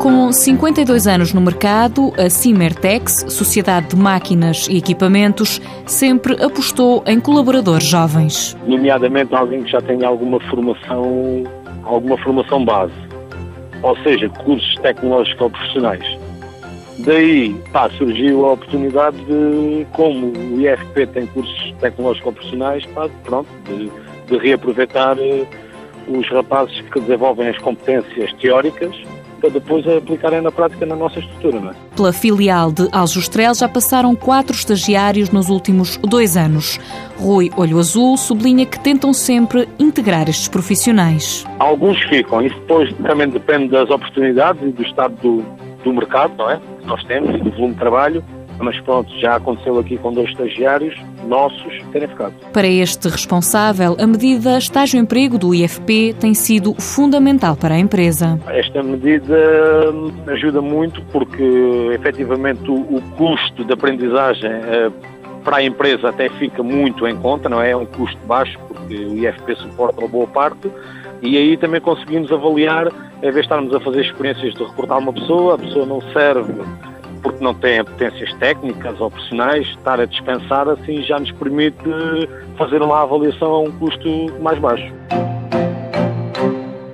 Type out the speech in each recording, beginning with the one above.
Com 52 anos no mercado, a Cimertex, Sociedade de Máquinas e Equipamentos, sempre apostou em colaboradores jovens. Nomeadamente alguém que já tenha alguma formação, alguma formação base, ou seja, cursos tecnológicos profissionais. Daí pá, surgiu a oportunidade de, como o IFP tem cursos tecnológicos profissionais, pá, pronto, de, de reaproveitar eh, os rapazes que desenvolvem as competências teóricas para depois aplicarem na prática na nossa estrutura. Não é? Pela filial de Aljustrel já passaram quatro estagiários nos últimos dois anos. Rui Olho Azul sublinha que tentam sempre integrar estes profissionais. Alguns ficam, isso depois também depende das oportunidades e do estado do, do mercado, não é? Que nós temos e do volume de trabalho mas pronto, já aconteceu aqui com dois estagiários nossos terem ficado. Para este responsável, a medida estágio-emprego do IFP tem sido fundamental para a empresa. Esta medida ajuda muito porque, efetivamente, o, custo de aprendizagem eh, para a empresa até fica muito em conta, não é? É um custo baixo porque o IFP suporta uma boa parte e aí também conseguimos avaliar, em vez de estarmos a fazer experiências de recrutar uma pessoa, a pessoa não serve porque não tem potências técnicas ou profissionais, estar a dispensar assim já nos permite fazer uma avaliação a um custo mais baixo.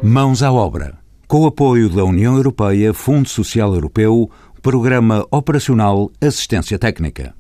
Mãos à obra. Com o apoio da União Europeia, Fundo Social Europeu, Programa Operacional Assistência Técnica.